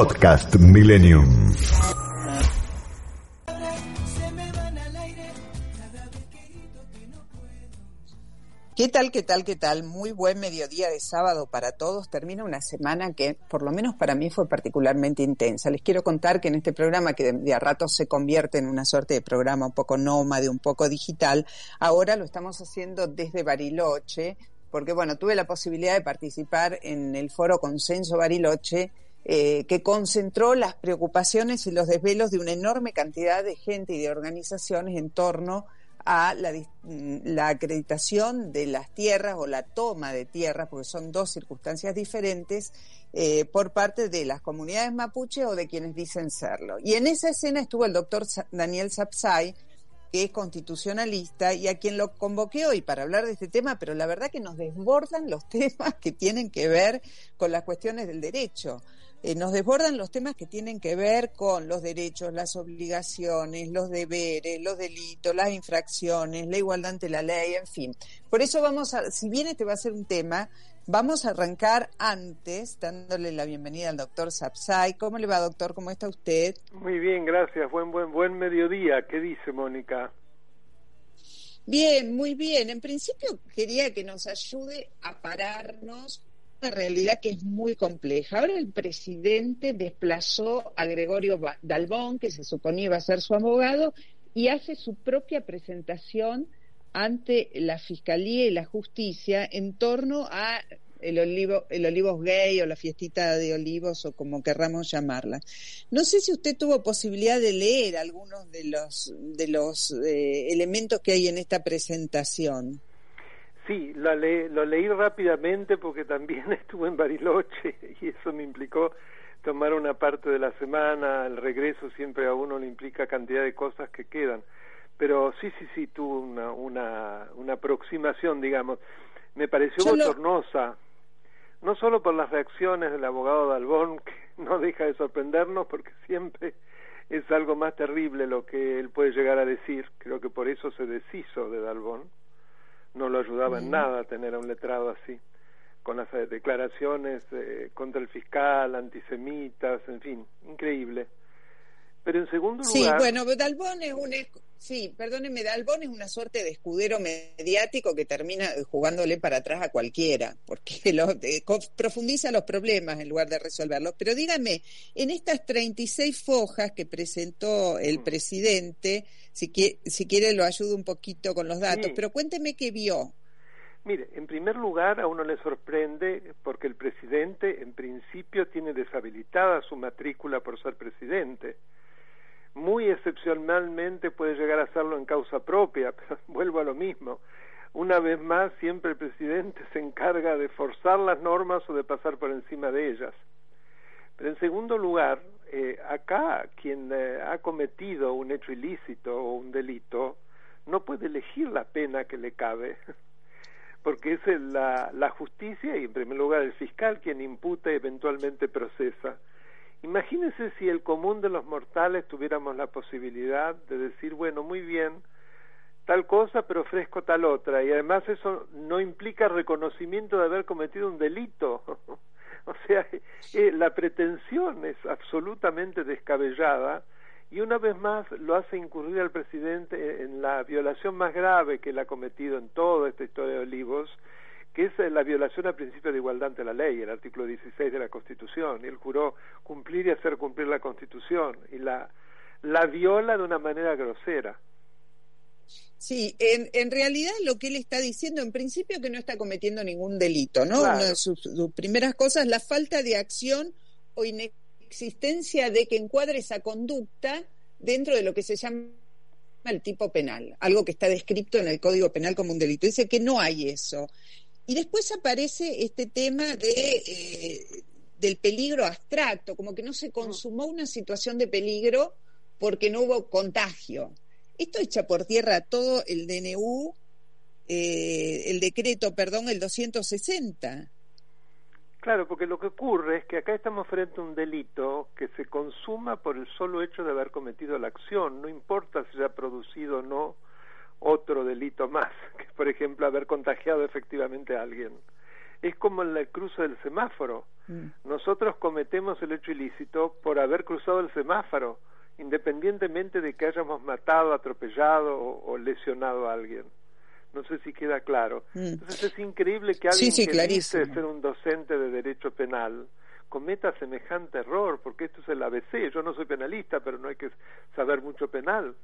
Podcast Millennium. ¿Qué tal, qué tal, qué tal? Muy buen mediodía de sábado para todos. Termina una semana que, por lo menos para mí, fue particularmente intensa. Les quiero contar que en este programa, que de, a rato se convierte en una suerte de programa un poco nómade, un poco digital, ahora lo estamos haciendo desde Bariloche, porque, bueno, tuve la posibilidad de participar en el foro Consenso Bariloche, eh, que concentró las preocupaciones y los desvelos de una enorme cantidad de gente y de organizaciones en torno a la, acreditación de las tierras o la toma de tierras, porque son dos circunstancias diferentes, eh, por parte de las comunidades mapuche o de quienes dicen serlo. Y en esa escena estuvo el doctor Daniel Sapsay, que es constitucionalista y a quien lo convoqué hoy para hablar de este tema, pero la verdad que nos desbordan los temas que tienen que ver con las cuestiones del derecho. Eh, nos desbordan los temas que tienen que ver con los derechos, las obligaciones, los deberes, los delitos, las infracciones, la igualdad ante la ley, en fin. Por eso vamos a, si bien este va a ser un tema, vamos a arrancar antes dándole la bienvenida al doctor Sapsay. ¿Cómo le va, doctor? ¿Cómo está usted? Muy bien, gracias. Buen, buen, buen mediodía. ¿Qué dice Mónica? Bien, muy bien. En principio quería que nos ayude a pararnos una realidad que es muy compleja. Ahora el presidente desplazó a Gregorio Dalbón, que se suponía iba a ser su abogado, y hace su propia presentación ante la Fiscalía y la Justicia en torno a el olivo, el olivos gay o la fiestita de olivos o como querramos llamarla. No sé si usted tuvo posibilidad de leer algunos de los de los eh, elementos que hay en esta presentación. Sí, lo, lo leí rápidamente porque también estuve en Bariloche y eso me implicó tomar una parte de la semana, el regreso siempre a uno le implica cantidad de cosas que quedan. Pero sí, sí, sí, tuvo una, una, una aproximación, digamos. Me pareció bochornosa, no solo por las reacciones del abogado Dalbón, que no deja de sorprendernos porque siempre es algo más terrible lo que él puede llegar a decir, creo que por eso se deshizo de Dalbón, no lo ayudaba en nada tener a un letrado así, con las eh, declaraciones eh, contra el fiscal, antisemitas, en fin, increíble. Pero en segundo lugar... Sí, bueno, Dalbón es un... Sí, perdóneme, Dalbón es una suerte de escudero mediático que termina jugándole para atrás a cualquiera, porque lo, profundiza los problemas en lugar de resolverlos. Pero dígame, en estas 36 fojas que presentó el mm. presidente, si, si quiere lo ayudo un poquito con los datos, pero cuénteme qué vio. Mire, en primer lugar a uno le sorprende porque el presidente en principio tiene deshabilitada su matrícula por ser presidente muy excepcionalmente puede llegar a hacerlo en causa propia, pero vuelvo a lo mismo. Una vez más, siempre el presidente se encarga de forzar las normas o de pasar por encima de ellas. Pero en segundo lugar, eh, acá quien eh, ha cometido un hecho ilícito o un delito no puede elegir la pena que le cabe, porque es la, la justicia y en primer lugar el fiscal quien imputa y eventualmente procesa. Imagínense si el común de los mortales tuviéramos la posibilidad de decir, bueno, muy bien, tal cosa, pero ofrezco tal otra, y además eso no implica reconocimiento de haber cometido un delito. o sea, eh, la pretensión es absolutamente descabellada y una vez más lo hace incurrir al presidente en la violación más grave que él ha cometido en toda esta historia de Olivos, que es la violación al principio de igualdad ante la ley, el artículo 16 de la Constitución. Él juró cumplir y hacer cumplir la Constitución y la, la viola de una manera grosera. Sí, en, en realidad lo que él está diciendo, en principio, que no está cometiendo ningún delito, ¿no? Una de sus, primeras cosas, la falta de acción o inexistencia de que encuadre esa conducta dentro de lo que se llama el tipo penal, algo que está descrito en el Código Penal como un delito. Dice que no hay eso. Y después aparece este tema de, eh, del peligro abstracto, como que no se consumó una situación de peligro porque no hubo contagio. Esto echa por tierra todo el DNU, eh, el decreto, perdón, el 260. Claro, porque lo que ocurre es que acá estamos frente a un delito que se consuma por el solo hecho de haber cometido la acción, no importa si se ha producido o no otro delito más, que por ejemplo haber contagiado efectivamente a alguien. Es como en el cruce del semáforo. Mm. Nosotros cometemos el hecho ilícito por haber cruzado el semáforo, independientemente de que hayamos matado, atropellado o, lesionado a alguien. No sé si queda claro. Mm. Entonces es increíble que alguien que dice ser un docente de derecho penal cometa semejante error, porque esto es el ABC. Yo no soy penalista, pero no hay que saber mucho penal.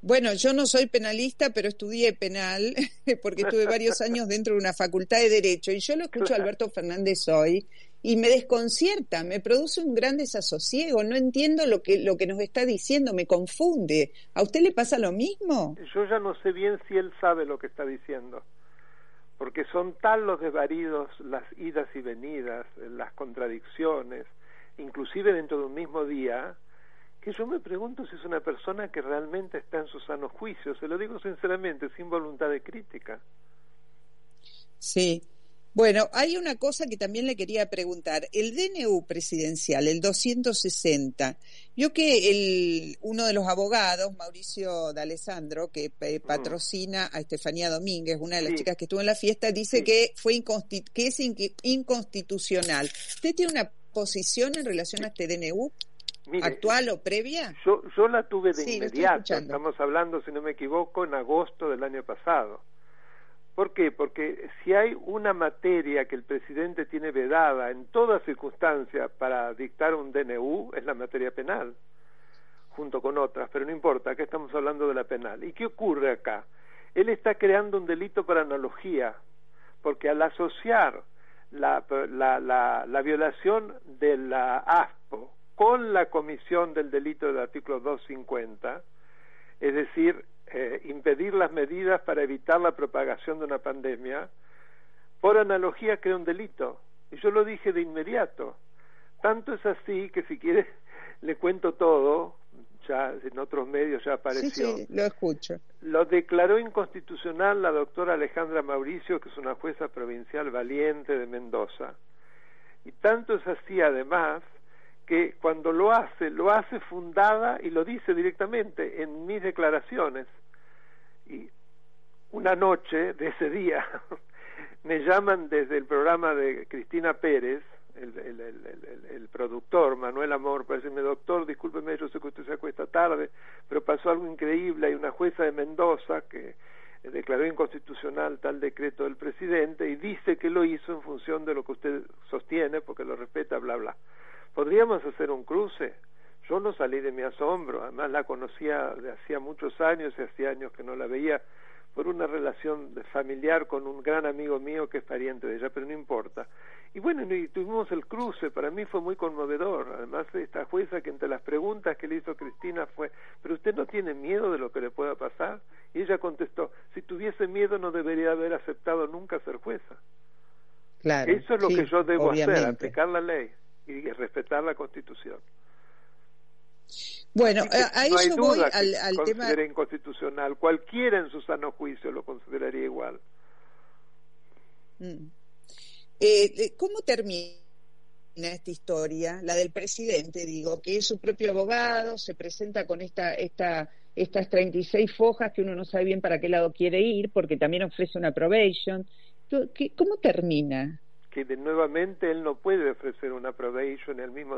Bueno, yo no soy penalista, pero estudié penal porque estuve varios años dentro de una facultad de Derecho y yo lo escucho a Alberto Fernández hoy y me desconcierta, me produce un gran desasosiego, no entiendo lo que, lo que nos está diciendo, me confunde. ¿A usted le pasa lo mismo? Yo ya no sé bien si él sabe lo que está diciendo, porque son tal los desvaridos, las idas y venidas, las contradicciones, inclusive dentro de un mismo día, que yo me pregunto si es una persona que realmente está en su sano juicio, se lo digo sinceramente, sin voluntad de crítica. Sí. Bueno, hay una cosa que también le quería preguntar. El DNU presidencial, el 260, yo que el, uno de los abogados, Mauricio D'Alessandro, que eh, patrocina a Estefanía Domínguez, una de las chicas que estuvo en la fiesta, dice que, fue que es inconstitucional. ¿Usted tiene una posición en relación a este DNU? ¿Actual o previa? Yo, yo la tuve de inmediato, estamos hablando, si no me equivoco, en agosto del año pasado. ¿Por qué? Porque si hay una materia que el presidente tiene vedada en toda circunstancia para dictar un DNU, es la materia penal, junto con otras, pero no importa, acá estamos hablando de la penal. ¿Y qué ocurre acá? Él está creando un delito por analogía, porque al asociar la, la, la, la violación de la ASPO con la comisión del delito del artículo 250, es decir, eh, impedir las medidas para evitar la propagación de una pandemia, por analogía crea un delito. Y yo lo dije de inmediato. Tanto es así que si quiere le cuento todo, ya en otros medios ya apareció. Sí, lo escucho. Lo declaró inconstitucional la doctora Alejandra Mauricio, que es una jueza provincial valiente de Mendoza. Y tanto es así además que cuando lo hace, lo hace fundada y lo dice directamente en mis declaraciones. Y una noche de ese día me llaman desde el programa de Cristina Pérez, el, el, el, productor, Manuel Amor, para decirme, doctor, discúlpeme, yo sé que usted se acuesta tarde, pero pasó algo increíble, hay una jueza de Mendoza que declaró inconstitucional tal decreto del presidente y dice que lo hizo en función de lo que usted sostiene, porque lo respeta, bla, bla. ¿Podríamos hacer un cruce? Yo no salí de mi asombro, además la conocía de hacía muchos años y hacía años que no la veía por una relación familiar con un gran amigo mío que es pariente de ella, pero no importa. Y bueno, y tuvimos el cruce, para mí fue muy conmovedor. Además, esta jueza que entre las preguntas que le hizo Cristina fue, ¿pero usted no tiene miedo de lo que le pueda pasar? Y ella contestó, si tuviese miedo no debería haber aceptado nunca ser jueza. Claro, Eso es lo que yo debo hacer, aplicar la ley y respetar la Constitución. Bueno, a, eso voy al, al tema. inconstitucional. Cualquiera en su sano juicio lo consideraría igual. Mm. Eh, ¿Cómo termina esta historia? La del presidente, digo, que es su propio abogado, se presenta con esta, esta, estas 36 fojas que uno no sabe bien para qué lado quiere ir, porque también ofrece una probation. ¿Cómo termina? Que de, nuevamente él no puede ofrecer una probation al mismo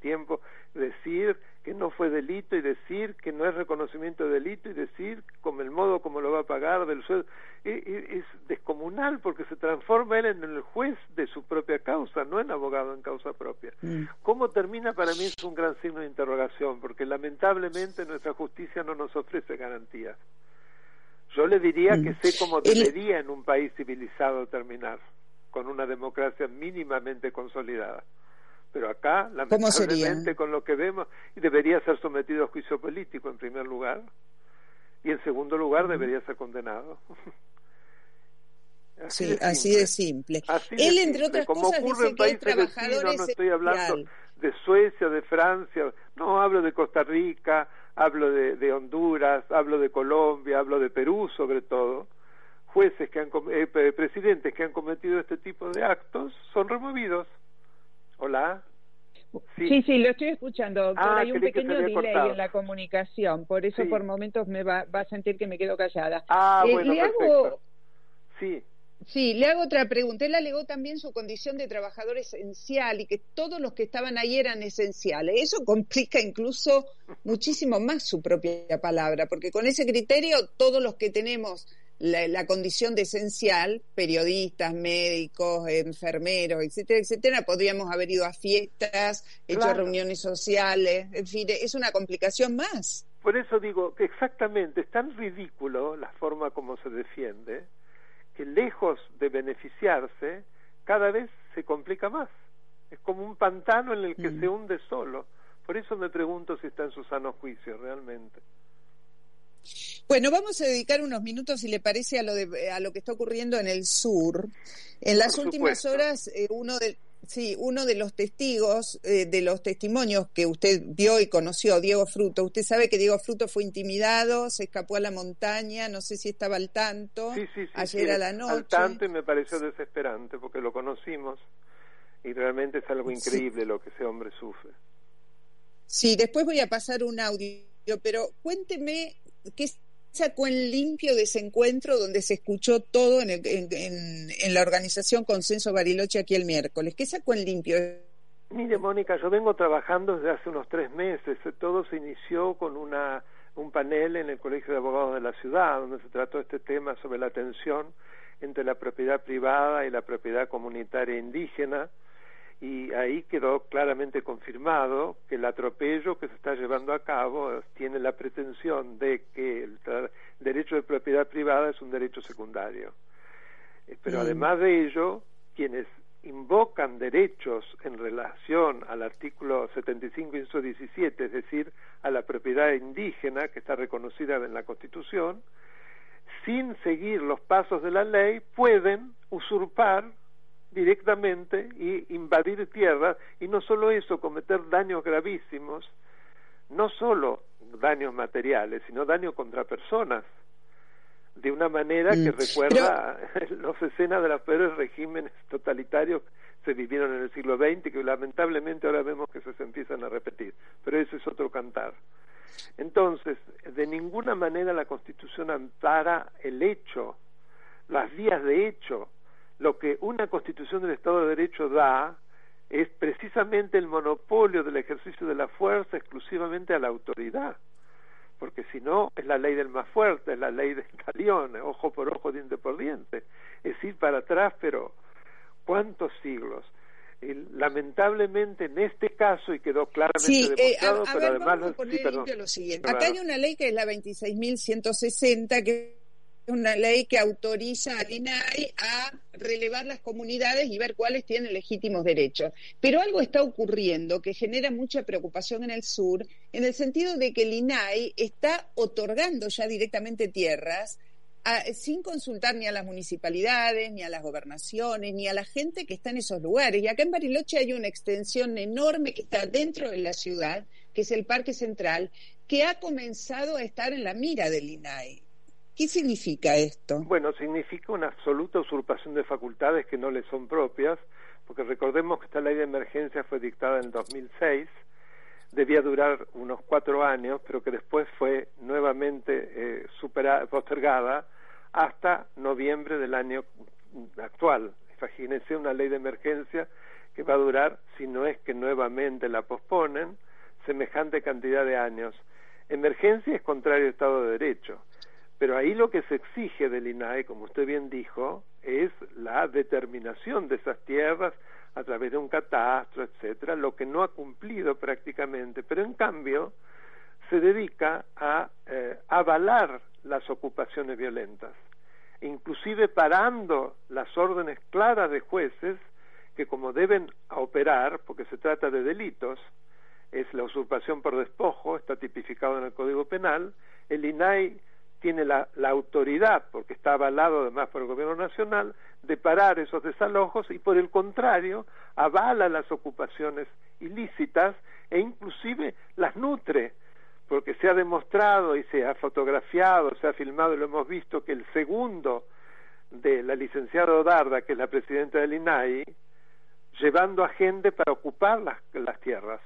tiempo decir que no fue delito y decir que no es reconocimiento de delito y decir como el modo como lo va a pagar del sueldo. E, e, es, descomunal porque se transforma él en el juez de su propia causa no en abogado en causa propia. Mm. cómo termina para mí es un gran signo de interrogación porque lamentablemente nuestra justicia no nos ofrece garantías yo le diría que mm. sé cómo debería en un país civilizado terminar con una democracia mínimamente consolidada. Pero acá, lamentablemente, con lo que vemos, debería ser sometido a juicio político en primer lugar, y en segundo lugar debería ser condenado. Así sí, así de simple. Él, entre otras Como cosas, ocurre en países vecinos, no estoy hablando de Suecia, de Francia, no, hablo de Costa Rica, hablo de, de Honduras, hablo de Colombia, hablo de Perú sobre todo, jueces que han eh, presidentes que han cometido este tipo de actos son removidos. Hola. Sí, sí, lo estoy escuchando, ah, Hay un pequeño delay en la comunicación, por eso por momentos me va, va, a sentir que me quedo callada. Ah, eh, bueno, le hago... Sí. Sí, le hago otra pregunta. Él alegó también su condición de trabajador esencial y que todos los que estaban ahí eran esenciales. Eso complica incluso muchísimo más su propia palabra, porque con ese criterio todos los que tenemos la, condición de esencial, periodistas, médicos, enfermeros, etcétera, etcétera, podríamos haber ido a fiestas, hecho reuniones sociales, en fin, es una complicación más. Por eso digo que exactamente es tan ridículo la forma como se defiende que lejos de beneficiarse, cada vez se complica más. Es como un pantano en el que mm. se hunde solo. Por eso me pregunto si está en su sano juicio realmente. Bueno, vamos a dedicar unos minutos, si le parece, a lo, de, a lo que está ocurriendo en el sur. En las últimas horas, eh, uno de, sí, uno de los testigos, eh, de los testimonios que usted vio y conoció, Diego Fruto, usted sabe que Diego Fruto fue intimidado, se escapó a la montaña, no sé si estaba al tanto, sí, sí, ayer a la noche. Al tanto y me pareció desesperante porque lo conocimos y realmente es algo increíble lo que ese hombre sufre. Sí, después voy a pasar un audio, pero cuénteme qué sacó en limpio de ese encuentro donde se escuchó todo en, en, la organización Consenso Bariloche aquí el miércoles? ¿Qué sacó en limpio? Mire, Mónica, yo vengo trabajando desde hace unos tres meses. Todo se inició con una, un panel en el Colegio de Abogados de la Ciudad, donde se trató este tema sobre la tensión entre la propiedad privada y la propiedad comunitaria indígena y ahí quedó claramente confirmado que el atropello que se está llevando a cabo tiene la pretensión de que el derecho de propiedad privada es un derecho secundario. Eh, pero además de ello, quienes invocan derechos en relación al artículo 75, inciso 17, es decir, a la propiedad indígena que está reconocida en la Constitución, sin seguir los pasos de la ley, pueden usurpar directamente y invadir tierras y no solo eso, cometer daños gravísimos, no solo daños materiales, sino daños contra personas, de una manera que mm. recuerda los escenas de los peores regímenes totalitarios que se vivieron en el siglo XX que lamentablemente ahora vemos que se empiezan a repetir, pero eso es otro cantar. Entonces, de ninguna manera la Constitución ampara el hecho, las vías de hecho, lo que una constitución del Estado de Derecho da es precisamente el monopolio del ejercicio de la fuerza exclusivamente a la autoridad, porque si no es la ley del más fuerte, es la ley del talión, ojo por ojo, diente por diente, es ir para atrás, pero ¿cuántos siglos? lamentablemente en este caso y quedó claramente eh, demostrado, pero además lo siguiente. Acá hay una ley que es la 26.160 que una ley que autoriza al INAI a relevar las comunidades y ver cuáles tienen legítimos derechos. Pero algo está ocurriendo que genera mucha preocupación en el sur, en el sentido de que el INAI está otorgando ya directamente tierras sin consultar ni a las municipalidades, ni a las gobernaciones, ni a la gente que está en esos lugares. Y acá en Bariloche hay una extensión enorme que está dentro de la ciudad, que es el Parque Central, que ha comenzado a estar en la mira del INAI. ¿Qué significa esto? Bueno, significa una absoluta usurpación de facultades que no le son propias, porque recordemos que esta ley de emergencia fue dictada en 2006, debía durar unos cuatro años, pero que después fue nuevamente eh, postergada hasta noviembre del año actual. Imagínense una ley de emergencia que va a durar, si no es que nuevamente la posponen, semejante cantidad de años. Emergencia es contrario al Estado de Derecho. Pero ahí lo que se exige del INAE, como usted bien dijo, es la determinación de esas tierras a través de un catastro, etcétera, lo que no ha cumplido prácticamente, pero en cambio se dedica a eh, avalar las ocupaciones violentas, inclusive parando las órdenes claras de jueces que como deben operar, porque se trata de delitos, es la usurpación por despojo, está tipificado en el Código Penal, el INAI tiene la, autoridad, porque está avalado además por el gobierno nacional, de parar esos desalojos y por el contrario avala las ocupaciones ilícitas e inclusive las nutre, porque se ha demostrado y se ha fotografiado, se ha filmado y lo hemos visto que el segundo de la licenciada Darda, que es la presidenta del INAI, llevando a gente para ocupar las, las tierras.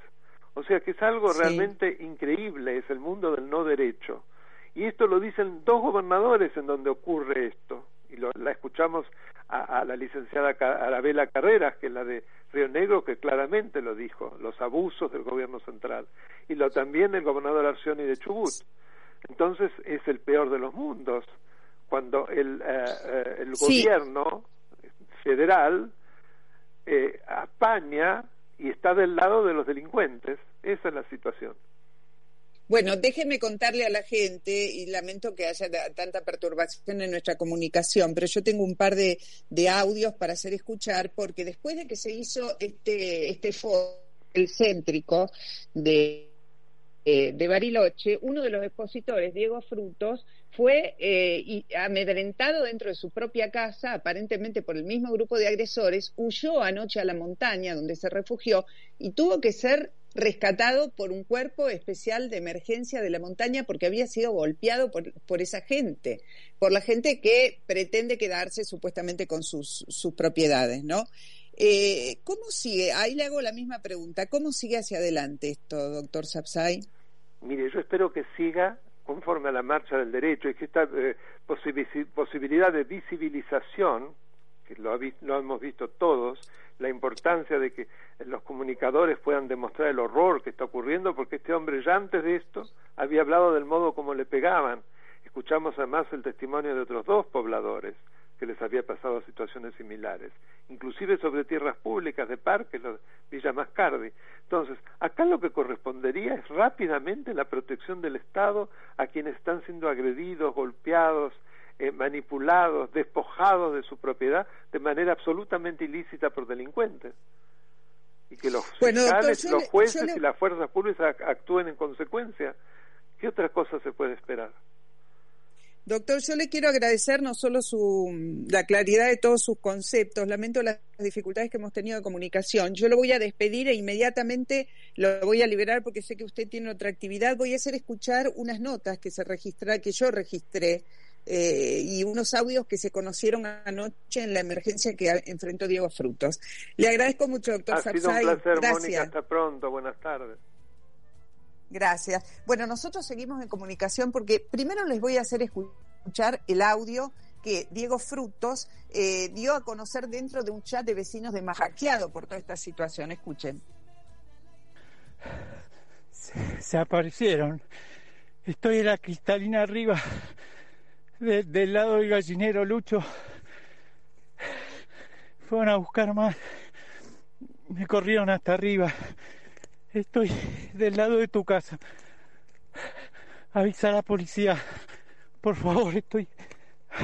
O sea que es algo realmente increíble, es el mundo del no derecho. Y esto lo dicen dos gobernadores en donde ocurre esto. y la escuchamos a, la licenciada Arabela Carreras, que es la de Río Negro, que claramente lo dijo, los abusos del gobierno central, y lo también el gobernador Arcioni de Chubut. Entonces es el peor de los mundos, cuando el, eh, eh, el gobierno federal eh, apaña y está del lado de los delincuentes. Esa es la situación. Bueno, déjeme contarle a la gente, y lamento que haya tanta perturbación en nuestra comunicación, pero yo tengo un par de, audios para hacer escuchar, porque después de que se hizo este, este foro, el céntrico de, eh, de Bariloche, uno de los expositores, Diego Frutos, fue eh, amedrentado dentro de su propia casa, aparentemente por el mismo grupo de agresores, huyó anoche a la montaña donde se refugió y tuvo que ser rescatado por un cuerpo especial de emergencia de la montaña porque había sido golpeado por, esa gente, por la gente que pretende quedarse supuestamente con sus, sus propiedades, ¿no? Eh, ¿Cómo sigue? Ahí le hago la misma pregunta. ¿Cómo sigue hacia adelante esto, doctor Sapsay? Mire, yo espero que siga conforme a la marcha del derecho y que esta eh, posibilidad de visibilización, que lo, lo hemos visto todos, la importancia de que los comunicadores puedan demostrar el horror que está ocurriendo, porque este hombre ya antes de esto había hablado del modo como le pegaban. Escuchamos además el testimonio de otros dos pobladores que les había pasado situaciones similares, inclusive sobre tierras públicas de parques, Villa Mascardi. Entonces, acá lo que correspondería es rápidamente la protección del Estado a quienes están siendo agredidos, golpeados, eh, manipulados, despojados de su propiedad de manera absolutamente ilícita por delincuentes. Y que los fiscales, los jueces y las fuerzas públicas actúen en consecuencia. ¿Qué otra cosa se puede esperar? Doctor, yo le quiero agradecer no solo su, la claridad de todos sus conceptos, lamento las dificultades que hemos tenido de comunicación. Yo lo voy a despedir e inmediatamente lo voy a liberar porque sé que usted tiene otra actividad. Voy a hacer escuchar unas notas que se registra, que yo registré eh, y unos audios que se conocieron anoche en la emergencia que enfrentó Diego Frutos. Le agradezco mucho, doctor Ha sido un placer, Gracias. Mónica. Hasta pronto. Buenas tardes. Gracias. Bueno, nosotros seguimos en comunicación porque primero les voy a hacer escuchar el audio que Diego Frutos eh, dio a conocer dentro de un chat de vecinos de Majaqueado por toda esta situación. Escuchen. se aparecieron. Estoy en la cristalina arriba del lado del gallinero Lucho. Fueron a buscar más. Me corrieron hasta arriba. Estoy del lado de tu casa. Avisa a la policía. Por favor, estoy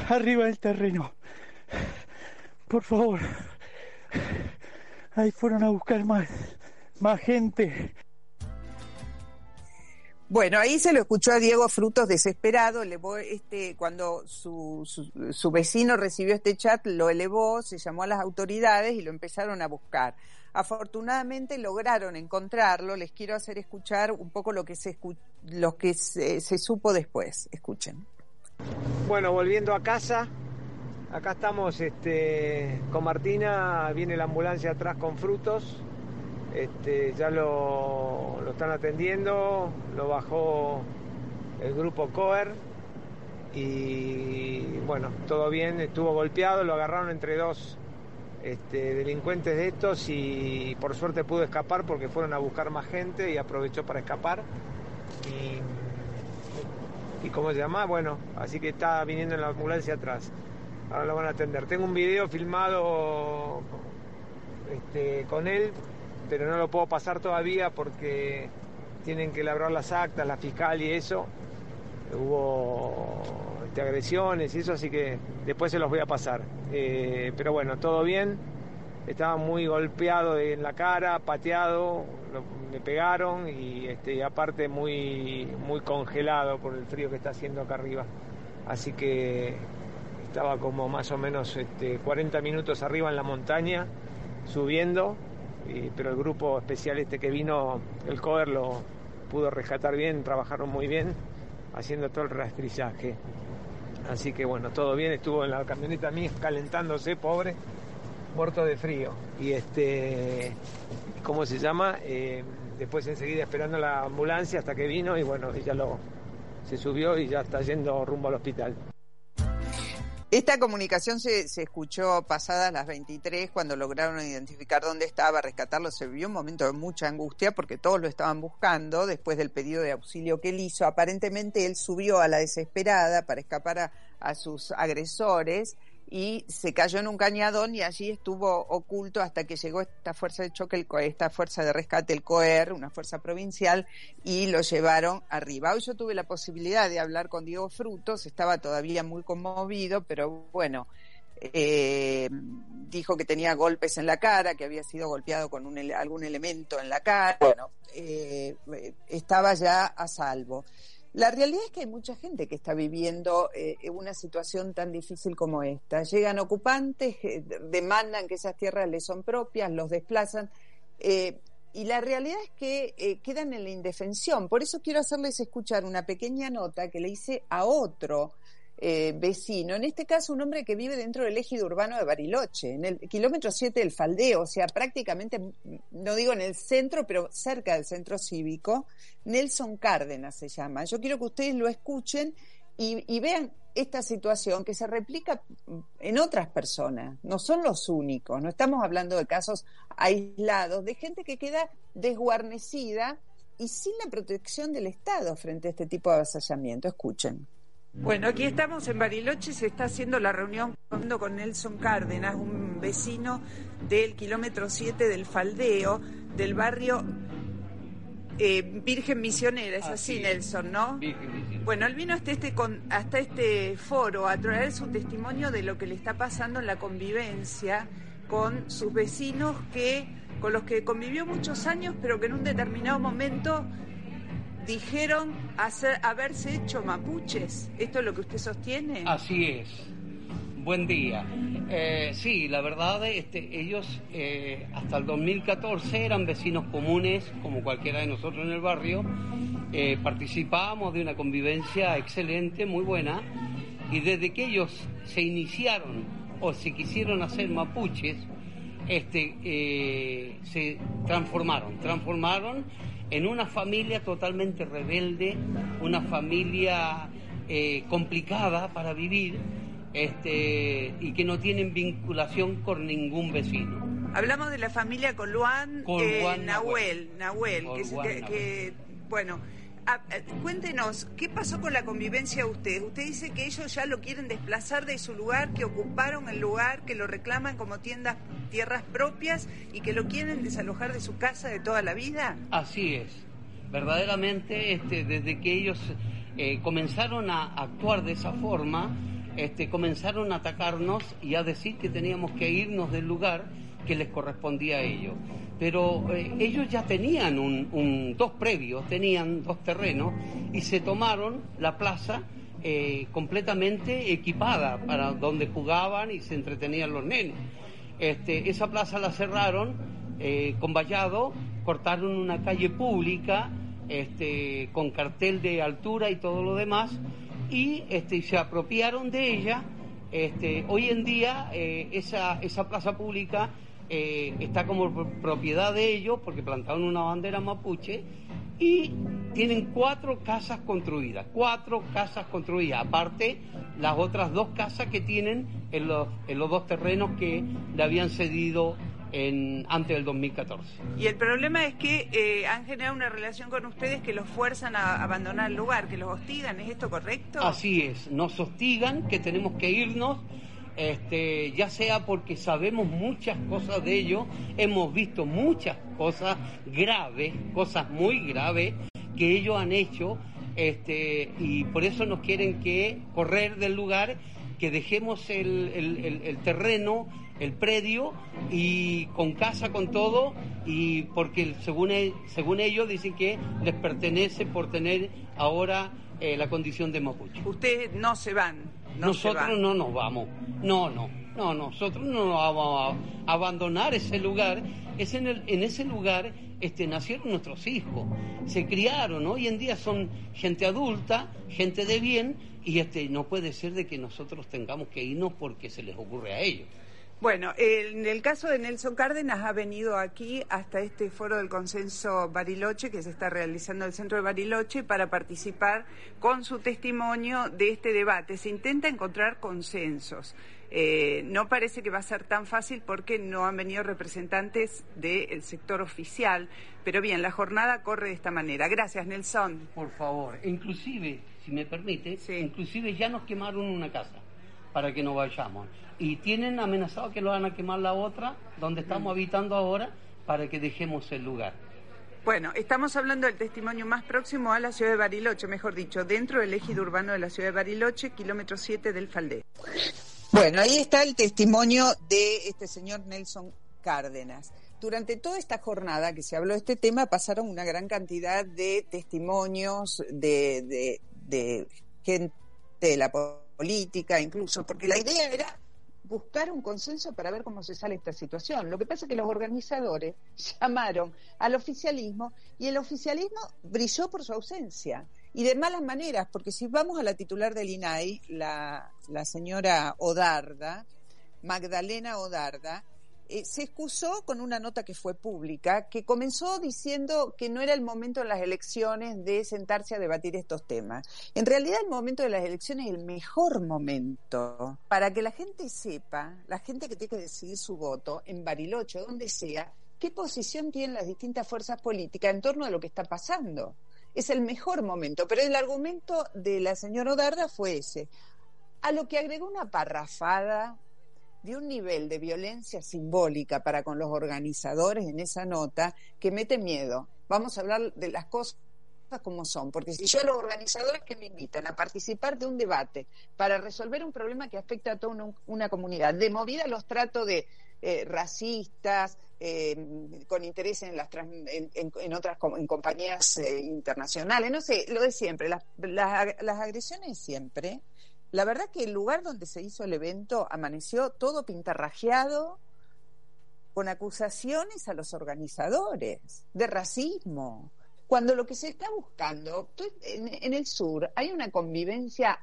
arriba del terreno. Por favor. Ahí fueron a buscar más, más gente. Bueno, ahí se lo escuchó a Diego Frutos desesperado, este, cuando su, su, vecino recibió este chat, lo elevó, se llamó a las autoridades y lo empezaron a buscar. Afortunadamente lograron encontrarlo, les quiero hacer escuchar un poco lo que se, lo que se, supo después. Escuchen. Bueno, volviendo a casa, acá estamos este, con Martina, viene la ambulancia atrás con frutos este, ya lo, están atendiendo, lo bajó el grupo COER y bueno, todo bien, estuvo golpeado, lo agarraron entre dos este, delincuentes de estos y por suerte pudo escapar porque fueron a buscar más gente y aprovechó para escapar. Y, y ¿cómo se llama? Bueno, así que está viniendo en la ambulancia atrás. Ahora lo van a atender. Tengo un video filmado este, con él pero no lo puedo pasar todavía porque tienen que elaborar las actas, la fiscal y eso. Hubo este, agresiones y eso, así que después se los voy a pasar. Eh, pero bueno, todo bien. Estaba muy golpeado en la cara, pateado, me pegaron y este, aparte muy, muy congelado por el frío que está haciendo acá arriba. Así que estaba como más o menos este, 40 minutos arriba en la montaña, subiendo pero el grupo especial este que vino, el cover lo pudo rescatar bien, trabajaron muy bien, haciendo todo el rastrillaje. Así que bueno, todo bien, estuvo en la camioneta mía calentándose, pobre, muerto de frío. Y este, ¿cómo se llama? Eh, después enseguida esperando la ambulancia hasta que vino y bueno, ella lo se subió y ya está yendo rumbo al hospital. Esta comunicación se, se, escuchó pasadas las 23 cuando lograron identificar dónde estaba, rescatarlo. Se vivió un momento de mucha angustia porque todos lo estaban buscando después del pedido de auxilio que él hizo. Aparentemente él subió a la desesperada para escapar a, a sus agresores y se cayó en un cañadón y allí estuvo oculto hasta que llegó esta fuerza de choque, esta fuerza de rescate, el COER, una fuerza provincial, y lo llevaron arriba. Hoy yo tuve la posibilidad de hablar con Diego Frutos, estaba todavía muy conmovido, pero bueno, eh, dijo que tenía golpes en la cara, que había sido golpeado con un, algún elemento en la cara, bueno, eh, estaba ya a salvo. La realidad es que hay mucha gente que está viviendo eh, una situación tan difícil como esta. Llegan ocupantes, eh, demandan que esas tierras les son propias, los desplazan. Eh, y la realidad es que eh, quedan en la indefensión. Por eso quiero hacerles escuchar una pequeña nota que le hice a otro eh, vecino, en este caso un hombre que vive dentro del ejido urbano de Bariloche, en el kilómetro 7 del Faldeo, o sea, prácticamente, no digo en el centro, pero cerca del centro cívico, Nelson Cárdenas se llama. Yo quiero que ustedes lo escuchen y, y vean esta situación que se replica en otras personas, no son los únicos, no estamos hablando de casos aislados, de gente que queda desguarnecida y sin la protección del Estado frente a este tipo de avasallamiento. Escuchen. Bueno, aquí estamos en Bariloche, se está haciendo la reunión con Nelson Cárdenas, un vecino del kilómetro 7 del Faldeo, del barrio eh, Virgen Misionera, es así, Nelson, ¿no? Bueno, él vino hasta este, con, hasta este foro a traer su testimonio de lo que le está pasando en la convivencia con sus vecinos que con los que convivió muchos años, pero que en un determinado momento dijeron hacer, haberse hecho mapuches. ¿Esto es lo que usted sostiene? Así es. Buen día. Eh, sí, la verdad, este, ellos eh, hasta el 2014 eran vecinos comunes, como cualquiera de nosotros en el barrio. Eh, participábamos de una convivencia excelente, muy buena, y desde que ellos se iniciaron o se quisieron hacer mapuches, este, eh, se transformaron, transformaron en una familia totalmente rebelde, una familia eh, complicada para vivir este, y que no tienen vinculación con ningún vecino. Hablamos de la familia Coluán, eh, Nahuel, Nahuel, que, que, bueno, cuéntenos, ¿qué pasó con la convivencia de usted? Usted dice que ellos ya lo quieren desplazar de su lugar, que ocuparon el lugar, que lo reclaman como tiendas, tierras propias y que lo quieren desalojar de su casa de toda la vida. Así es. Verdaderamente, este, desde que ellos eh, comenzaron a actuar de esa forma, este, comenzaron a atacarnos y a decir que teníamos que irnos del lugar que les correspondía a ellos. Pero eh, ellos ya tenían un, dos previos, tenían dos terrenos y se tomaron la plaza eh, completamente equipada para donde jugaban y se entretenían los nenes. Este, esa plaza la cerraron eh, con vallado, cortaron una calle pública este, con cartel de altura y todo lo demás y este, se apropiaron de ella. Este, hoy en día esa, esa plaza pública eh, está como propiedad de ellos porque plantaron una bandera mapuche y tienen cuatro casas construidas, cuatro casas construidas, aparte las otras dos casas que tienen en los, en los dos terrenos que le habían cedido en, antes del 2014. Y el problema es que eh, han generado una relación con ustedes que los fuerzan a abandonar el lugar, que los hostigan, ¿es esto correcto? Así es, nos hostigan, que tenemos que irnos este, ya sea porque sabemos muchas cosas de ellos, hemos visto muchas cosas graves, cosas muy graves que ellos han hecho, este, y por eso nos quieren que correr del lugar, que dejemos el, terreno, el predio, y con casa, con todo, y porque según, e, según ellos dicen que les pertenece por tener ahora eh, la condición de mapuche. Ustedes no se van nosotros no nos vamos. No, no, no, nosotros no nos vamos a abandonar ese lugar. Es en, el, en ese lugar este, nacieron nuestros hijos, se criaron, hoy en día son gente adulta, gente de bien, y este, no puede ser de que nosotros tengamos que irnos porque se les ocurre a ellos. Bueno, en el caso de Nelson Cárdenas ha venido aquí hasta este foro del consenso Bariloche que se está realizando en el centro de Bariloche para participar con su testimonio de este debate. Se intenta encontrar consensos. Eh, no parece que va a ser tan fácil porque no han venido representantes del sector oficial, pero bien, la jornada corre de esta manera. Gracias, Nelson. Por favor, inclusive, si me permite, inclusive ya nos quemaron una casa para que no vayamos. Y tienen amenazado que lo van a quemar la otra, donde estamos mm. habitando ahora, para que dejemos el lugar. Bueno, estamos hablando del testimonio más próximo a la ciudad de Bariloche, mejor dicho, dentro del ejido urbano de la ciudad de Bariloche, kilómetro 7 del Faldé. Bueno, ahí está el testimonio de este señor Nelson Cárdenas. Durante toda esta jornada que se habló de este tema pasaron una gran cantidad de testimonios de, de gente de la política incluso, porque la idea era buscar un consenso para ver cómo se sale esta situación. Lo que pasa es que los organizadores llamaron al oficialismo y el oficialismo brilló por su ausencia y de malas maneras, porque si vamos a la titular del INAI, la, la señora Odarda, Magdalena Odarda, eh, se excusó con una nota que fue pública, que comenzó diciendo que no era el momento en las elecciones de sentarse a debatir estos temas. En realidad el momento de las elecciones es el mejor momento para que la gente sepa, la gente que tiene que decidir su voto en Bariloche, donde sea, qué posición tienen las distintas fuerzas políticas en torno a lo que está pasando. Es el mejor momento, pero el argumento de la señora Odarda fue ese. A lo que agregó una parrafada de un nivel de violencia simbólica para con los organizadores en esa nota que mete miedo. Vamos a hablar de las cosas como son, porque si yo a los organizadores que me invitan a participar de un debate para resolver un problema que afecta a toda una, comunidad, de movida los trato de eh, racistas, eh, con interés en, las en, otras en compañías eh, internacionales, no sé, lo de siempre, las, las agresiones siempre la verdad que el lugar donde se hizo el evento amaneció todo pintarrajeado con acusaciones a los organizadores de racismo, cuando lo que se está buscando en, el sur hay una convivencia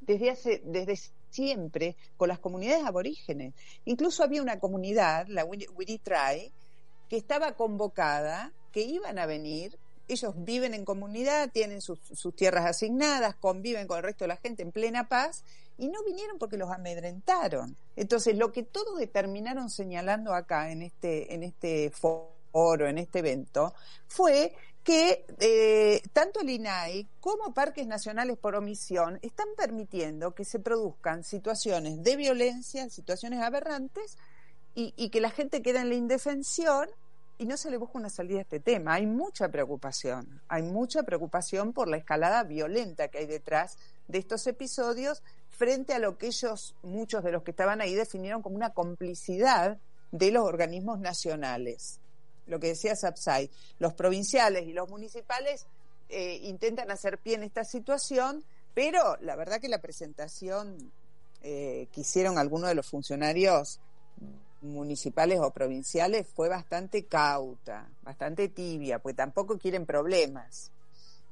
desde hace desde siempre con las comunidades aborígenes. Incluso había una comunidad, la Try, que estaba convocada, que iban a venir ellos viven en comunidad, tienen sus, tierras asignadas, conviven con el resto de la gente en plena paz y no vinieron porque los amedrentaron. Entonces, lo que todos determinaron señalando acá en este, en este foro, en este evento, fue que eh, tanto el INAI como parques nacionales por omisión están permitiendo que se produzcan situaciones de violencia, situaciones aberrantes, y, y que la gente queda en la indefensión y no se le busca una salida a este tema. Hay mucha preocupación, hay mucha preocupación por la escalada violenta que hay detrás de estos episodios frente a lo que ellos, muchos de los que estaban ahí, definieron como una complicidad de los organismos nacionales. Lo que decía Sapsay, los provinciales y los municipales eh, intentan hacer pie en esta situación, pero la verdad que la presentación eh, que hicieron algunos de los funcionarios municipales o provinciales fue bastante cauta, bastante tibia, pues tampoco quieren problemas.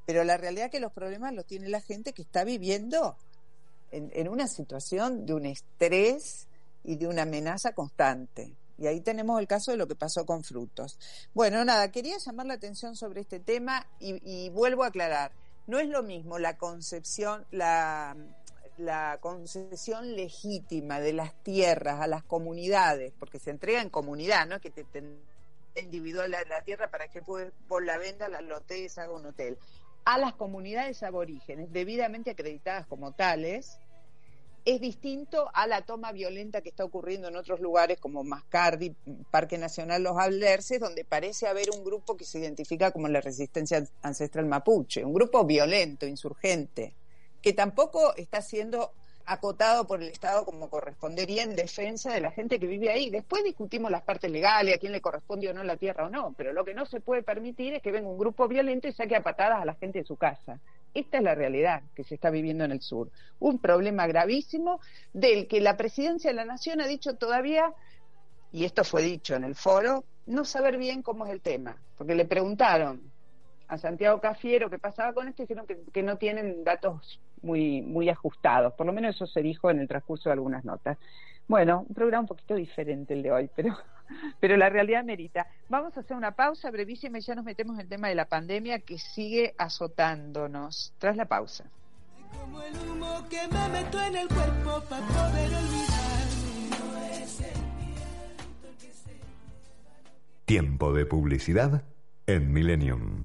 Pero la realidad es que los problemas los tiene la gente que está viviendo en, una situación de un estrés y de una amenaza constante. Y ahí tenemos el caso de lo que pasó con frutos. Bueno, nada, quería llamar la atención sobre este tema y vuelvo a aclarar. No es lo mismo la concepción, la la concesión legítima de las tierras a las comunidades, porque se entrega en comunidad, no que te, individual la, tierra para que por la venda la lotees haga un hotel, a las comunidades aborígenes debidamente acreditadas como tales, es distinto a la toma violenta que está ocurriendo en otros lugares como Mascardi, Parque Nacional Los Alderces, donde parece haber un grupo que se identifica como la resistencia ancestral mapuche, un grupo violento, insurgente que tampoco está siendo acotado por el Estado como correspondería en defensa de la gente que vive ahí. Después discutimos las partes legales, a quién le corresponde o no la tierra o no, pero lo que no se puede permitir es que venga un grupo violento y saque a patadas a la gente de su casa. Esta es la realidad que se está viviendo en el sur. Un problema gravísimo del que la presidencia de la Nación ha dicho todavía, y esto fue dicho en el foro, no saber bien cómo es el tema, porque le preguntaron a Santiago Cafiero qué pasaba con esto y dijeron que, no tienen datos muy, muy ajustados. Por lo menos eso se dijo en el transcurso de algunas notas. Bueno, un programa un poquito diferente el de hoy, pero, pero la realidad merita. Vamos a hacer una pausa brevísima y ya nos metemos en el tema de la pandemia que sigue azotándonos. Tras la pausa. Como el humo que me meto en el cuerpo para poder Tiempo de publicidad en Millennium.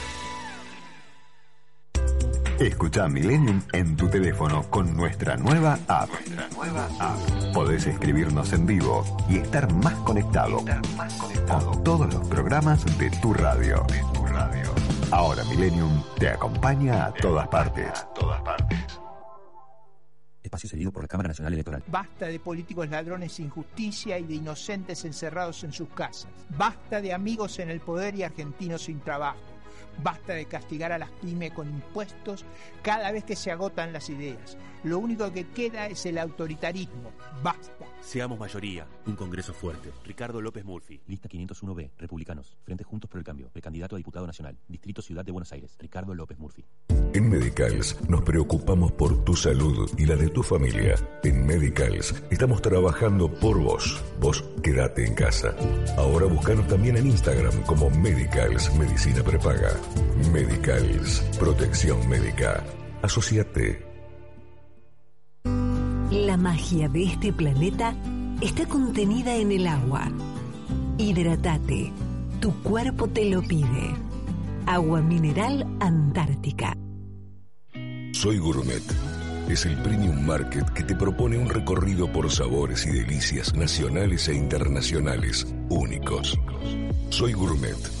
Escucha Millennium en tu teléfono con nuestra nueva app. Nuestra nueva app. Podés escribirnos en vivo y estar más conectado, con todos los programas de tu radio. De tu radio. Ahora Millennium te acompaña a todas partes. A todas partes. Espacio cedido por la Cámara Nacional Electoral. Basta de políticos ladrones sin justicia y de inocentes encerrados en sus casas. Basta de amigos en el poder y argentinos sin trabajo. Basta de castigar a las pymes con impuestos cada vez que se agotan las ideas. Lo único que queda es el autoritarismo. Basta. Seamos mayoría. Un Congreso fuerte. Ricardo López Murphy. Lista 501B. Republicanos. Frente Juntos por el Cambio. Precandidato a diputado nacional. Distrito Ciudad de Buenos Aires. Ricardo López Murphy. En Medicals nos preocupamos por tu salud y la de tu familia. En Medicals estamos trabajando por vos. Vos quédate en casa. Ahora buscanos también en Instagram como Medicals Medicina Prepaga. Medicals. Protección médica. Asociate. La magia de este planeta está contenida en el agua. Hidratate. Tu cuerpo te lo pide. Agua mineral Antártica. Soy Gourmet. Es el premium market que te propone un recorrido por sabores y delicias nacionales e internacionales únicos. Soy Gourmet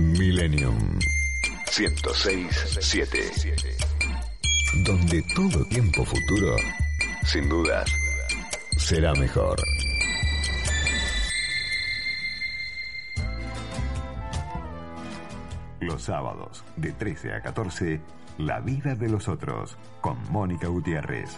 Millennium 106.7 Donde todo tiempo futuro, sin dudas, será mejor. Los sábados, de 13 a 14, La vida de los otros, con Mónica Gutiérrez.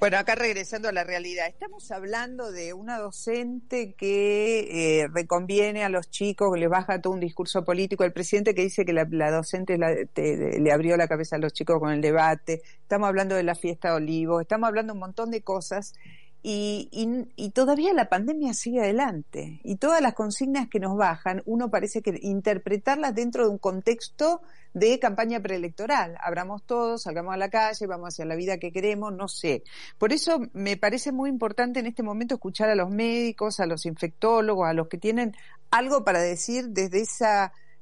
Bueno, acá regresando a la realidad, estamos hablando de una docente que eh, reconviene a los chicos, que les baja todo un discurso político, el presidente que dice que la, docente le abrió la cabeza a los chicos con el debate, estamos hablando de la fiesta de olivos, estamos hablando un montón de cosas y, y, todavía la pandemia sigue adelante y todas las consignas que nos bajan, uno parece que interpretarlas dentro de un contexto de campaña preelectoral. Abramos todos, salgamos a la calle, vamos hacia la vida que queremos, no sé. Por eso me parece muy importante en este momento escuchar a los médicos, a los infectólogos, a los que tienen algo para decir desde ese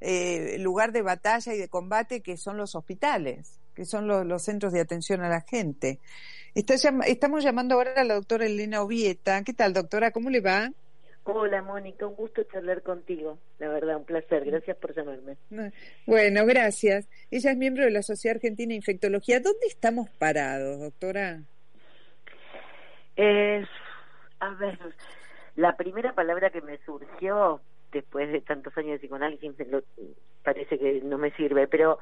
eh, lugar de batalla y de combate que son los hospitales, que son los, centros de atención a la gente. estamos llamando ahora a la doctora Elena Ovieta. ¿Qué tal, doctora? ¿Cómo le va? Hola Mónica, un gusto charlar contigo, la verdad, un placer, gracias por llamarme. Bueno, gracias. Ella es miembro de la Sociedad Argentina de Infectología. ¿Dónde estamos parados, doctora? Eh, a ver, la primera palabra que me surgió después de tantos años de psicoanálisis parece que no me sirve, pero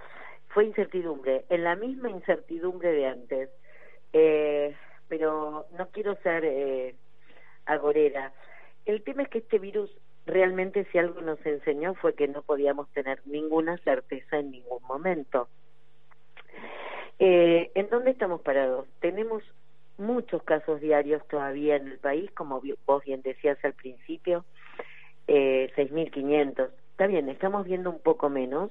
fue incertidumbre, en la misma incertidumbre de antes. Eh, pero no quiero ser eh, agorera el tema es que este virus realmente si algo nos enseñó fue que no podíamos tener ninguna certeza en ningún momento. Eh, ¿En dónde estamos parados? Tenemos muchos casos diarios todavía en el país, como vos bien decías al principio, eh, 6.500. está bien, estamos viendo un poco menos,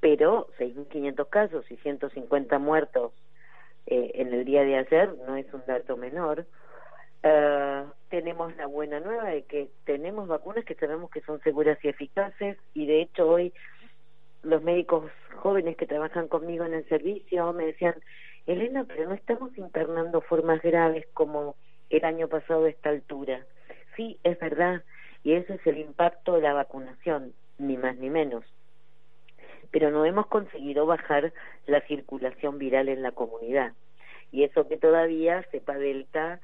pero 6.500 casos y 150 muertos eh, en el día de ayer no es un dato menor. Uh, tenemos la buena nueva de que tenemos vacunas que sabemos que son seguras y eficaces y de hecho hoy los médicos jóvenes que trabajan conmigo en el servicio me decían, Elena, pero no estamos internando formas graves como el año pasado a esta altura. Sí, es verdad, y ese es el impacto de la vacunación, ni más ni menos. Pero no hemos conseguido bajar la circulación viral en la comunidad. Y eso que todavía, cepa delta,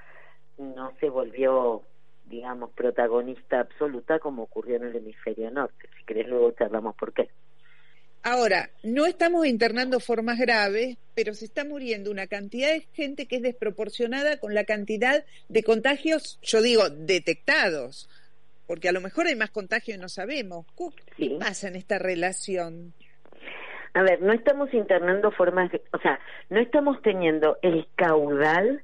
no se volvió, digamos, protagonista absoluta como ocurrió en el hemisferio norte. Si querés, luego charlamos por qué. Ahora, no estamos internando formas graves, pero se está muriendo una cantidad de gente que es desproporcionada con la cantidad de contagios, yo digo, detectados, porque a lo mejor hay más contagios y no sabemos. ¿Qué pasa en esta relación? A ver, no estamos internando formas, o sea, no estamos teniendo el caudal,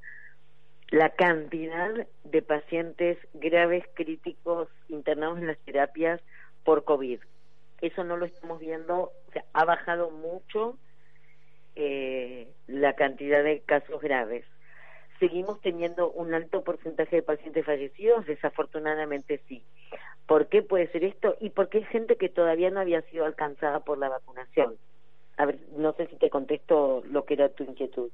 la cantidad de pacientes graves, críticos, internados en las terapias por COVID eso no lo estamos viendo, o sea, ha bajado mucho eh, la cantidad de casos graves. Seguimos teniendo un alto porcentaje de pacientes fallecidos, desafortunadamente sí. ¿Por qué puede ser esto? Y porque hay gente que todavía no había sido alcanzada por la vacunación. A ver, no sé si te contesto lo que era tu inquietud.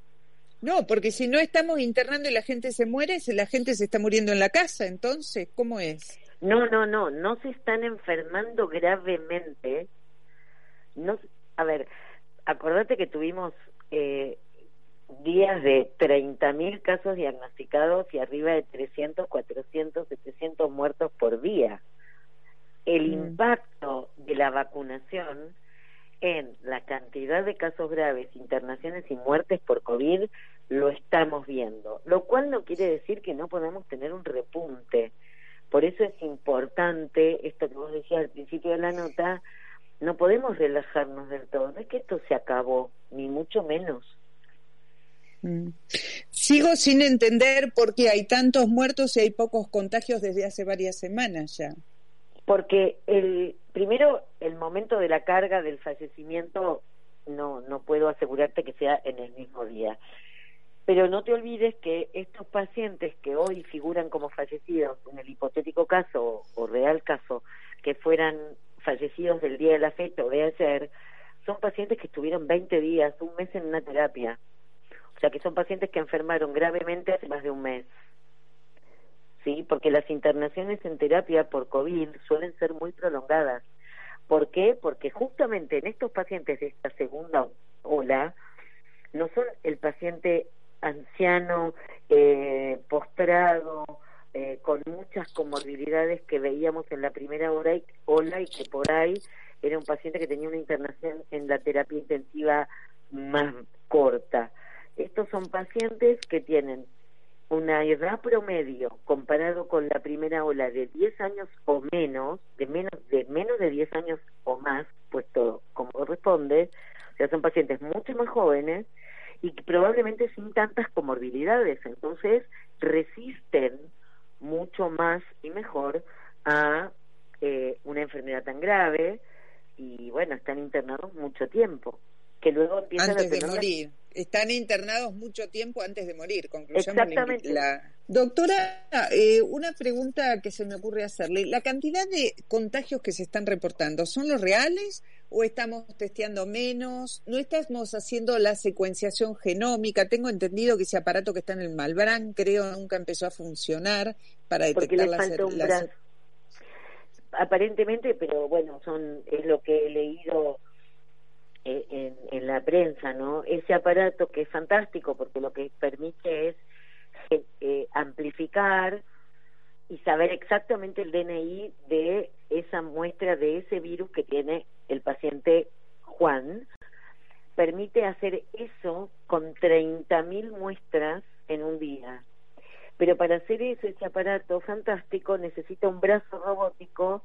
No, porque si no estamos internando y la gente se muere, la gente se está muriendo en la casa, entonces, ¿cómo es? No, no, no, no se están enfermando gravemente. No, a ver, acordate que tuvimos eh, días de 30.000 casos diagnosticados y arriba de 300, 400, 700 muertos por día. El mm. impacto de la vacunación en la cantidad de casos graves, internaciones y muertes por COVID lo estamos viendo, lo cual no quiere decir que no podamos tener un repunte. Por eso es importante esto que vos decías al principio de la nota, no podemos relajarnos del todo, no es que esto se acabó, ni mucho menos. Mm. Sigo sin entender por qué hay tantos muertos y hay pocos contagios desde hace varias semanas ya. Porque el primero el momento de la carga del fallecimiento no no puedo asegurarte que sea en el mismo día. Pero no te olvides que estos pacientes que hoy figuran como fallecidos, en el hipotético caso o real caso, que fueran fallecidos del día de la fecha o de ayer, son pacientes que estuvieron 20 días, un mes en una terapia. O sea que son pacientes que enfermaron gravemente hace más de un mes. ¿Sí? Porque las internaciones en terapia por COVID suelen ser muy prolongadas. ¿Por qué? Porque justamente en estos pacientes de esta segunda ola, no son el paciente anciano, eh, postrado, eh, con muchas comorbilidades que veíamos en la primera hora ola y que por ahí era un paciente que tenía una internación en la terapia intensiva más corta. Estos son pacientes que tienen una edad promedio comparado con la primera ola de 10 años o menos, de menos de menos de 10 años o más, puesto como corresponde, o sea, son pacientes mucho más jóvenes y probablemente sin tantas comorbilidades, entonces resisten mucho más y mejor a eh, una enfermedad tan grave y bueno, están internados mucho tiempo, que luego empiezan antes a de morir. Están internados mucho tiempo antes de morir, conclusión Exactamente. La... Doctora, eh, una pregunta que se me ocurre hacerle. ¿La cantidad de contagios que se están reportando son los reales o estamos testeando menos? ¿No estamos haciendo la secuenciación genómica? Tengo entendido que ese aparato que está en el Malbrán, creo, nunca empezó a funcionar para detectar las, Aparentemente, pero bueno, son es lo que he leído eh, en, la prensa, ¿no? Ese aparato que es fantástico porque lo que permite es eh, eh, amplificar y saber exactamente el DNI de esa muestra de ese virus que tiene el paciente Juan, permite hacer eso con 30.000 muestras en un día. Pero para hacer eso, ese aparato fantástico necesita un brazo robótico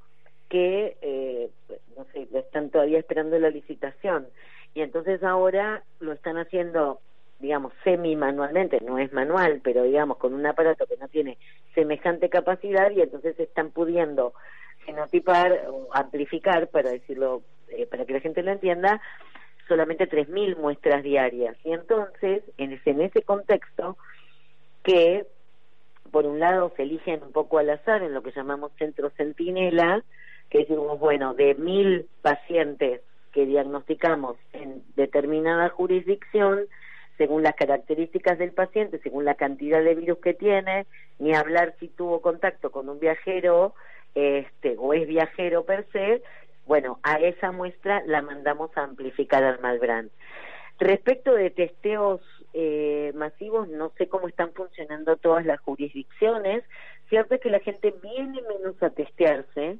que, eh, no sé, están todavía esperando la licitación. Y entonces ahora lo están haciendo, digamos, semi-manualmente, no es manual, pero digamos, con un aparato que no tiene semejante capacidad y entonces están pudiendo fenotipar o amplificar, para decirlo, eh, para que la gente lo entienda, solamente 3.000 muestras diarias. Y entonces, en ese, en ese contexto, que por un lado se eligen un poco al azar en lo que llamamos centro centinela, que decimos, bueno, de mil pacientes que diagnosticamos en determinada jurisdicción, según las características del paciente, según la cantidad de virus que tiene, ni hablar si tuvo contacto con un viajero este, o es viajero per se, bueno, a esa muestra la mandamos a amplificar al Malbrán. Respecto de testeos eh, masivos, no sé cómo están funcionando todas las jurisdicciones. Cierto es que la gente viene menos a testearse.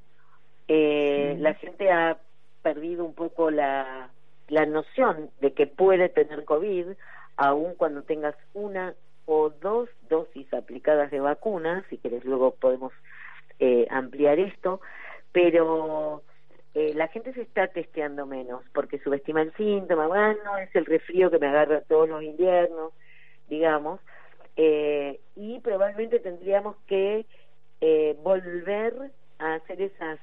Eh, La gente ha perdido un poco la, la noción de que puede tener COVID, aun cuando tengas una o dos dosis aplicadas de vacunas, si querés luego podemos eh, ampliar esto, pero eh, la gente se está testeando menos porque subestima el síntoma, bueno, es el resfrío que me agarra todos los inviernos, digamos, eh, y probablemente tendríamos que eh, volver a hacer esas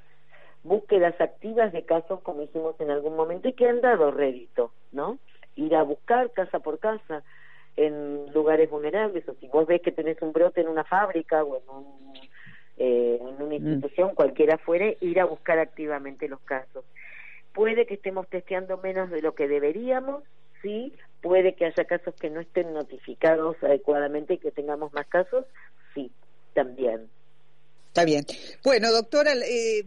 búsquedas activas de casos como hicimos en algún momento y que han dado rédito, ¿no? Ir a buscar casa por casa en lugares vulnerables o si vos ves que tenés un brote en una fábrica o en un eh, en una mm. institución, cualquiera fuere, ir a buscar activamente los casos. Puede que estemos testeando menos de lo que deberíamos, sí, puede que haya casos que no estén notificados adecuadamente y que tengamos más casos, sí, también. Está bien. Bueno, doctora, eh,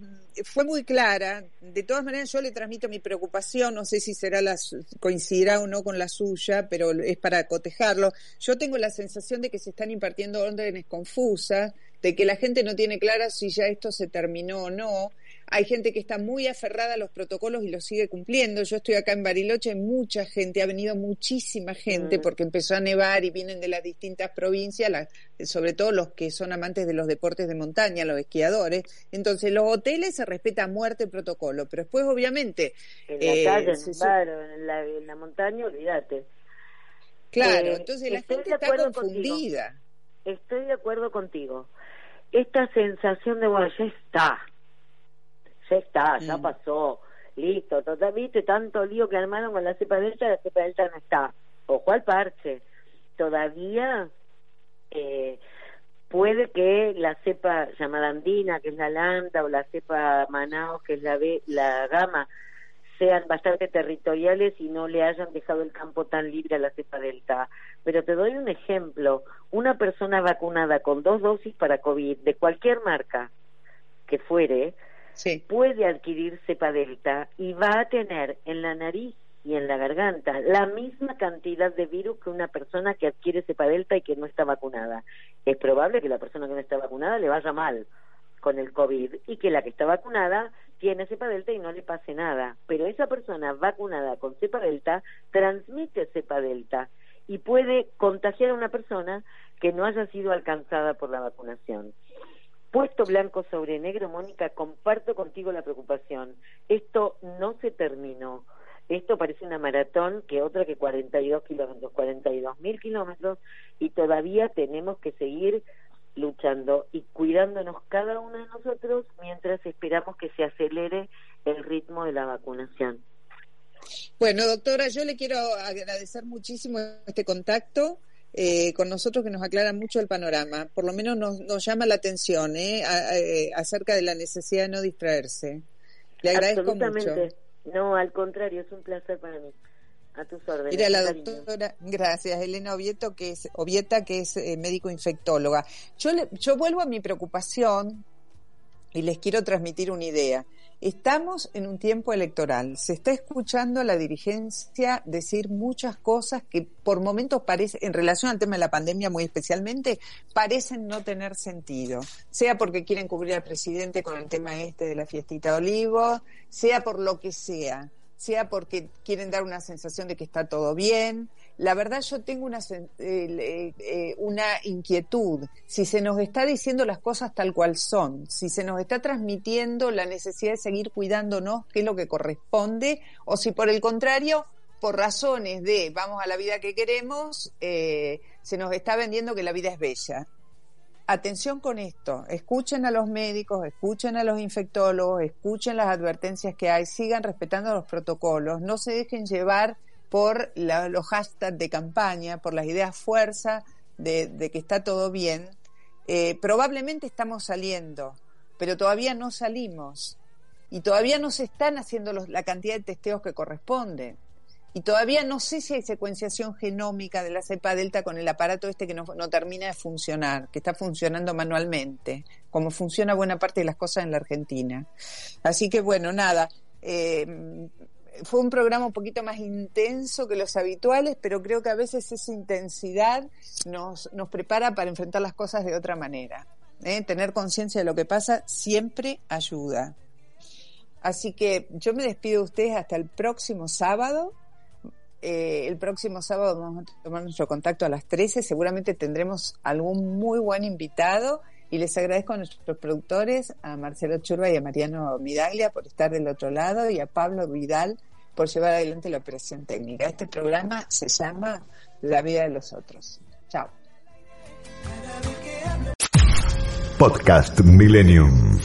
fue muy clara. De todas maneras, yo le transmito mi preocupación. No sé si será la, coincidirá o no con la suya, pero es para cotejarlo. Yo tengo la sensación de que se están impartiendo órdenes confusas de que la gente no tiene clara si ya esto se terminó o no. Hay gente que está muy aferrada a los protocolos y los sigue cumpliendo. Yo estoy acá en Bariloche, hay mucha gente, ha venido muchísima gente mm. porque empezó a nevar y vienen de las distintas provincias, sobre todo los que son amantes de los deportes de montaña, los esquiadores. Entonces, los hoteles se respeta a muerte el protocolo, pero después, obviamente. En la eh, calle, en, la, en la montaña, olvídate. Claro, eh, entonces la gente está confundida. Estoy de acuerdo contigo esta sensación de, bueno, ya está, ya está, ya mm. pasó, listo, total, viste, tanto lío que armaron con la cepa delta, la cepa delta no está. Ojo al parche, todavía eh, puede que la cepa llamada andina, que es la lambda, o la cepa manaos, que es la, B, la gama, sean bastante territoriales y no le hayan dejado el campo tan libre a la cepa delta. Pero te doy un ejemplo. Una persona vacunada con dos dosis para COVID de cualquier marca que fuere, puede adquirir cepa delta y va a tener en la nariz y en la garganta la misma cantidad de virus que una persona que adquiere cepa delta y que no está vacunada. Es probable que la persona que no está vacunada le vaya mal con el COVID y que la que está vacunada tiene cepa delta y no le pase nada. Pero esa persona vacunada con cepa delta transmite cepa delta y puede contagiar a una persona que no haya sido alcanzada por la vacunación. Puesto blanco sobre negro, Mónica, comparto contigo la preocupación. Esto no se terminó. Esto parece una maratón que otra que 42 kilómetros, 42 mil kilómetros, y todavía tenemos que seguir luchando y cuidándonos cada uno de nosotros mientras esperamos que se acelere el ritmo de la vacunación. Bueno, doctora, yo le quiero agradecer muchísimo este contacto. Eh, con nosotros que nos aclara mucho el panorama, por lo menos nos, nos llama la atención ¿eh? eh, acerca de la necesidad de no distraerse. Le agradezco mucho. No, al contrario, es un placer para mí. A tus órdenes. Mira, la doctora, gracias, Elena Ovieto, que es, Ovieta, que es eh, médico infectóloga. Yo, le, yo vuelvo a mi preocupación y les quiero transmitir una idea. Estamos en un tiempo electoral. Se está escuchando a la dirigencia decir muchas cosas que por momentos parecen, en relación al tema de la pandemia muy especialmente, parecen no tener sentido. Sea porque quieren cubrir al presidente con el tema este de la fiestita de olivos, sea por lo que sea sea porque quieren dar una sensación de que está todo bien. La verdad yo tengo una, eh, eh, una inquietud. Si se nos está diciendo las cosas tal cual son, si se nos está transmitiendo la necesidad de seguir cuidándonos, que es lo que corresponde, o si por el contrario, por razones de vamos a la vida que queremos, eh, se nos está vendiendo que la vida es bella. atención con esto, escuchen a los médicos, escuchen a los infectólogos, escuchen las advertencias que hay, sigan respetando los protocolos, no se dejen llevar por los hashtags de campaña, por las ideas fuerza de, que está todo bien. Eh, probablemente estamos saliendo, pero todavía no salimos y todavía no se están haciendo la cantidad de testeos que corresponde. Y todavía no sé si hay secuenciación genómica de la cepa delta con el aparato este que no, termina de funcionar, que está funcionando manualmente, como funciona buena parte de las cosas en la Argentina. Así que bueno, nada, eh, fue un programa un poquito más intenso que los habituales, pero creo que a veces esa intensidad nos, nos prepara para enfrentar las cosas de otra manera. ¿eh? Tener conciencia de lo que pasa siempre ayuda. Así que yo me despido de ustedes hasta el próximo sábado eh, el próximo sábado vamos a tomar nuestro contacto a las 13. Seguramente tendremos algún muy buen invitado y les agradezco a nuestros productores, a Marcelo Churba y a Mariano Midaglia por estar del otro lado y a Pablo Vidal por llevar adelante la operación técnica. Este programa se llama La vida de los otros. Chao. Podcast Millennium.